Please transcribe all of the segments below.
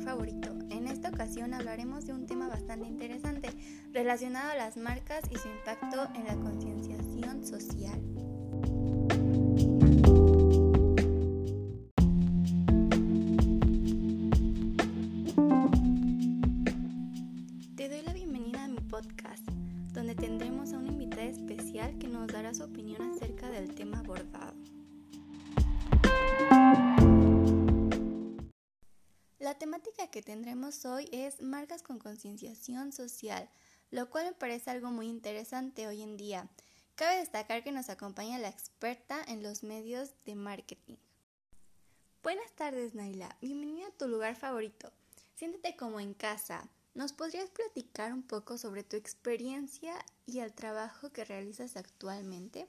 favorito. En esta ocasión hablaremos de un tema bastante interesante relacionado a las marcas y su impacto en la concienciación social. Te doy la bienvenida a mi podcast, donde tendremos a una invitada especial que nos dará su opinión acerca del tema abordado. Que tendremos hoy es marcas con concienciación social, lo cual me parece algo muy interesante hoy en día. Cabe destacar que nos acompaña la experta en los medios de marketing. Buenas tardes, Naila. Bienvenida a tu lugar favorito. Siéntete como en casa. ¿Nos podrías platicar un poco sobre tu experiencia y el trabajo que realizas actualmente?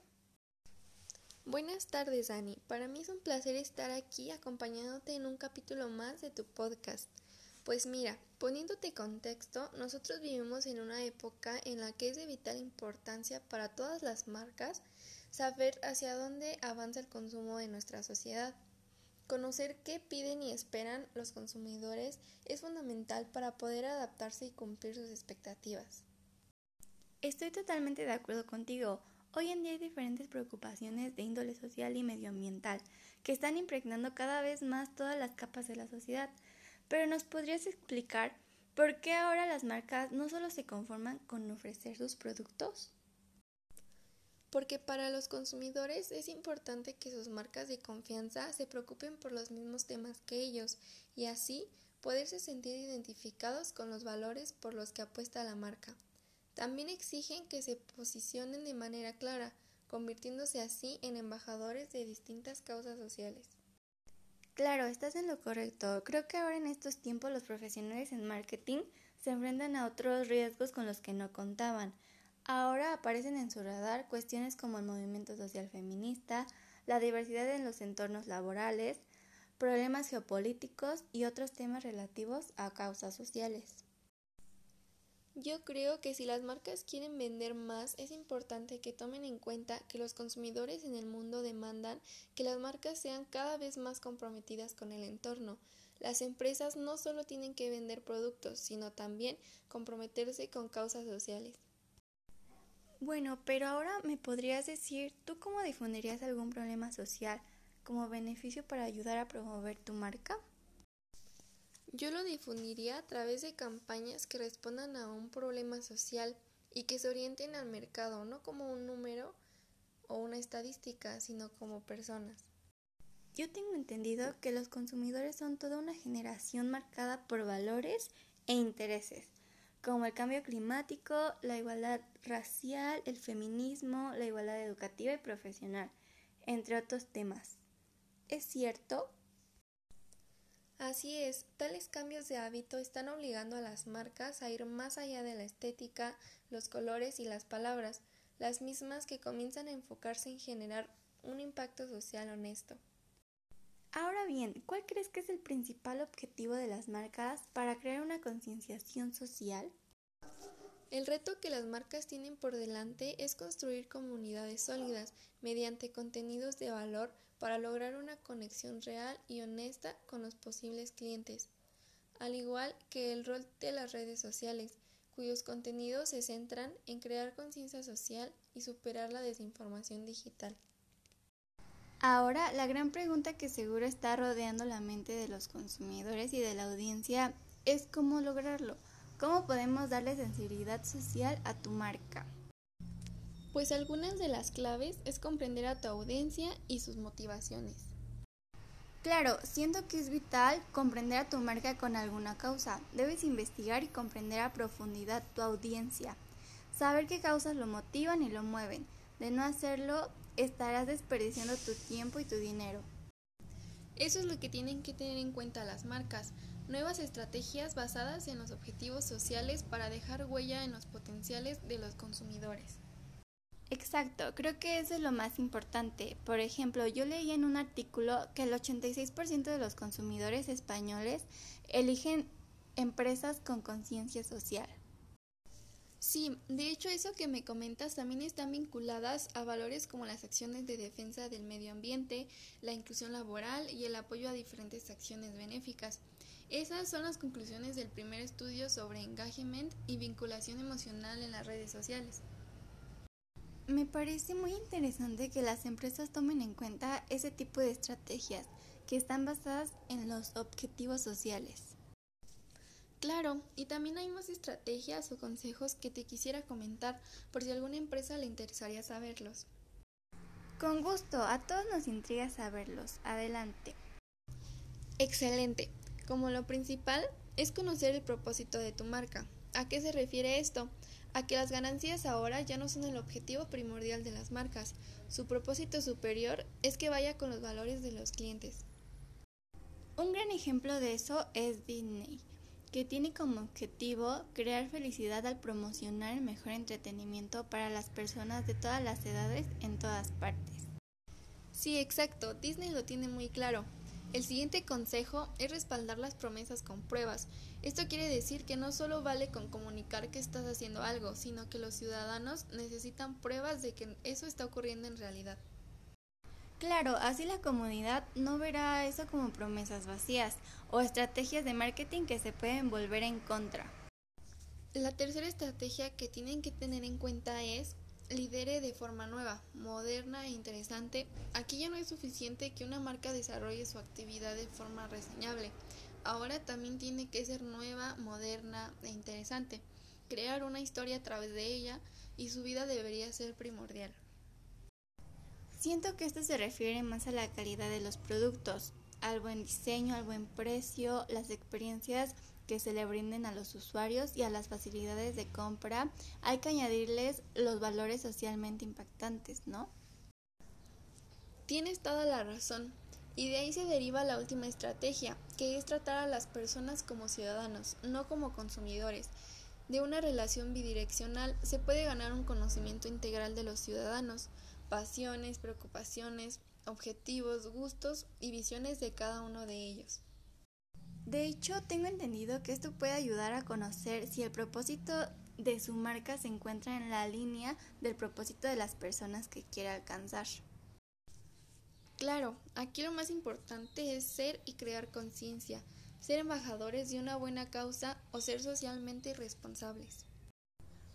Buenas tardes, Ani. Para mí es un placer estar aquí acompañándote en un capítulo más de tu podcast. Pues mira, poniéndote contexto, nosotros vivimos en una época en la que es de vital importancia para todas las marcas saber hacia dónde avanza el consumo de nuestra sociedad. Conocer qué piden y esperan los consumidores es fundamental para poder adaptarse y cumplir sus expectativas. Estoy totalmente de acuerdo contigo. Hoy en día hay diferentes preocupaciones de índole social y medioambiental que están impregnando cada vez más todas las capas de la sociedad. Pero ¿nos podrías explicar por qué ahora las marcas no solo se conforman con ofrecer sus productos? Porque para los consumidores es importante que sus marcas de confianza se preocupen por los mismos temas que ellos y así poderse sentir identificados con los valores por los que apuesta la marca. También exigen que se posicionen de manera clara, convirtiéndose así en embajadores de distintas causas sociales. Claro, estás en lo correcto. Creo que ahora en estos tiempos los profesionales en marketing se enfrentan a otros riesgos con los que no contaban. Ahora aparecen en su radar cuestiones como el movimiento social feminista, la diversidad en los entornos laborales, problemas geopolíticos y otros temas relativos a causas sociales. Yo creo que si las marcas quieren vender más, es importante que tomen en cuenta que los consumidores en el mundo demandan que las marcas sean cada vez más comprometidas con el entorno. Las empresas no solo tienen que vender productos, sino también comprometerse con causas sociales. Bueno, pero ahora me podrías decir, ¿tú cómo difundirías algún problema social como beneficio para ayudar a promover tu marca? Yo lo difundiría a través de campañas que respondan a un problema social y que se orienten al mercado, no como un número o una estadística, sino como personas. Yo tengo entendido que los consumidores son toda una generación marcada por valores e intereses, como el cambio climático, la igualdad racial, el feminismo, la igualdad educativa y profesional, entre otros temas. ¿Es cierto? Así es, tales cambios de hábito están obligando a las marcas a ir más allá de la estética, los colores y las palabras, las mismas que comienzan a enfocarse en generar un impacto social honesto. Ahora bien, ¿cuál crees que es el principal objetivo de las marcas para crear una concienciación social? El reto que las marcas tienen por delante es construir comunidades sólidas mediante contenidos de valor para lograr una conexión real y honesta con los posibles clientes, al igual que el rol de las redes sociales, cuyos contenidos se centran en crear conciencia social y superar la desinformación digital. Ahora, la gran pregunta que seguro está rodeando la mente de los consumidores y de la audiencia es cómo lograrlo, cómo podemos darle sensibilidad social a tu marca. Pues algunas de las claves es comprender a tu audiencia y sus motivaciones. Claro, siento que es vital comprender a tu marca con alguna causa. Debes investigar y comprender a profundidad tu audiencia. Saber qué causas lo motivan y lo mueven. De no hacerlo, estarás desperdiciando tu tiempo y tu dinero. Eso es lo que tienen que tener en cuenta las marcas. Nuevas estrategias basadas en los objetivos sociales para dejar huella en los potenciales de los consumidores. Exacto, creo que eso es lo más importante. Por ejemplo, yo leí en un artículo que el 86% de los consumidores españoles eligen empresas con conciencia social. Sí, de hecho eso que me comentas también están vinculadas a valores como las acciones de defensa del medio ambiente, la inclusión laboral y el apoyo a diferentes acciones benéficas. Esas son las conclusiones del primer estudio sobre engagement y vinculación emocional en las redes sociales. Me parece muy interesante que las empresas tomen en cuenta ese tipo de estrategias que están basadas en los objetivos sociales. Claro, y también hay más estrategias o consejos que te quisiera comentar por si a alguna empresa le interesaría saberlos. Con gusto, a todos nos intriga saberlos. Adelante. Excelente. Como lo principal es conocer el propósito de tu marca. ¿A qué se refiere esto? A que las ganancias ahora ya no son el objetivo primordial de las marcas. Su propósito superior es que vaya con los valores de los clientes. Un gran ejemplo de eso es Disney, que tiene como objetivo crear felicidad al promocionar el mejor entretenimiento para las personas de todas las edades en todas partes. Sí, exacto, Disney lo tiene muy claro. El siguiente consejo es respaldar las promesas con pruebas. Esto quiere decir que no solo vale con comunicar que estás haciendo algo, sino que los ciudadanos necesitan pruebas de que eso está ocurriendo en realidad. Claro, así la comunidad no verá eso como promesas vacías o estrategias de marketing que se pueden volver en contra. La tercera estrategia que tienen que tener en cuenta es lidere de forma nueva, moderna e interesante, aquí ya no es suficiente que una marca desarrolle su actividad de forma reseñable. Ahora también tiene que ser nueva, moderna e interesante. Crear una historia a través de ella y su vida debería ser primordial. Siento que esto se refiere más a la calidad de los productos, al buen diseño, al buen precio, las experiencias que se le brinden a los usuarios y a las facilidades de compra, hay que añadirles los valores socialmente impactantes, ¿no? Tienes toda la razón. Y de ahí se deriva la última estrategia, que es tratar a las personas como ciudadanos, no como consumidores. De una relación bidireccional se puede ganar un conocimiento integral de los ciudadanos, pasiones, preocupaciones, objetivos, gustos y visiones de cada uno de ellos. De hecho, tengo entendido que esto puede ayudar a conocer si el propósito de su marca se encuentra en la línea del propósito de las personas que quiere alcanzar. Claro, aquí lo más importante es ser y crear conciencia, ser embajadores de una buena causa o ser socialmente responsables.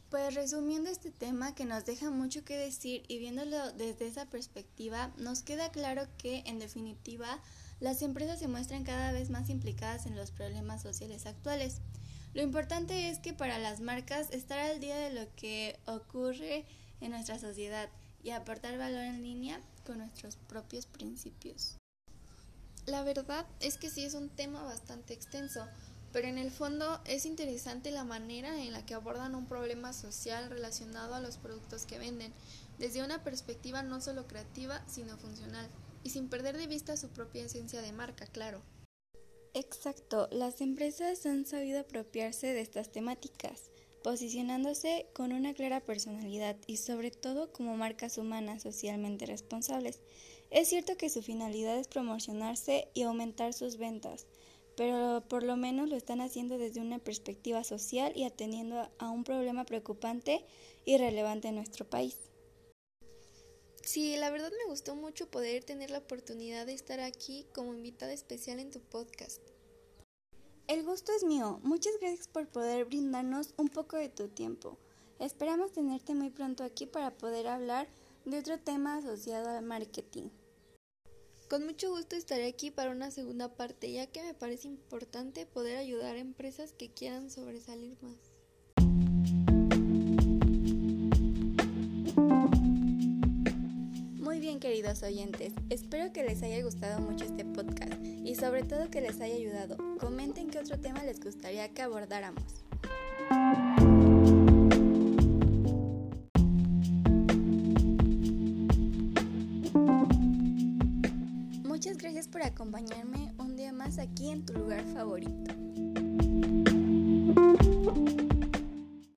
Pues resumiendo este tema que nos deja mucho que decir y viéndolo desde esa perspectiva, nos queda claro que, en definitiva, las empresas se muestran cada vez más implicadas en los problemas sociales actuales. Lo importante es que para las marcas estar al día de lo que ocurre en nuestra sociedad y aportar valor en línea con nuestros propios principios. La verdad es que sí es un tema bastante extenso, pero en el fondo es interesante la manera en la que abordan un problema social relacionado a los productos que venden, desde una perspectiva no solo creativa, sino funcional y sin perder de vista su propia esencia de marca, claro. Exacto, las empresas han sabido apropiarse de estas temáticas, posicionándose con una clara personalidad y sobre todo como marcas humanas socialmente responsables. Es cierto que su finalidad es promocionarse y aumentar sus ventas, pero por lo menos lo están haciendo desde una perspectiva social y atendiendo a un problema preocupante y relevante en nuestro país. Sí, la verdad me gustó mucho poder tener la oportunidad de estar aquí como invitada especial en tu podcast. El gusto es mío. Muchas gracias por poder brindarnos un poco de tu tiempo. Esperamos tenerte muy pronto aquí para poder hablar de otro tema asociado al marketing. Con mucho gusto estaré aquí para una segunda parte, ya que me parece importante poder ayudar a empresas que quieran sobresalir más. Queridos oyentes, espero que les haya gustado mucho este podcast y sobre todo que les haya ayudado. Comenten qué otro tema les gustaría que abordáramos. Muchas gracias por acompañarme un día más aquí en tu lugar favorito.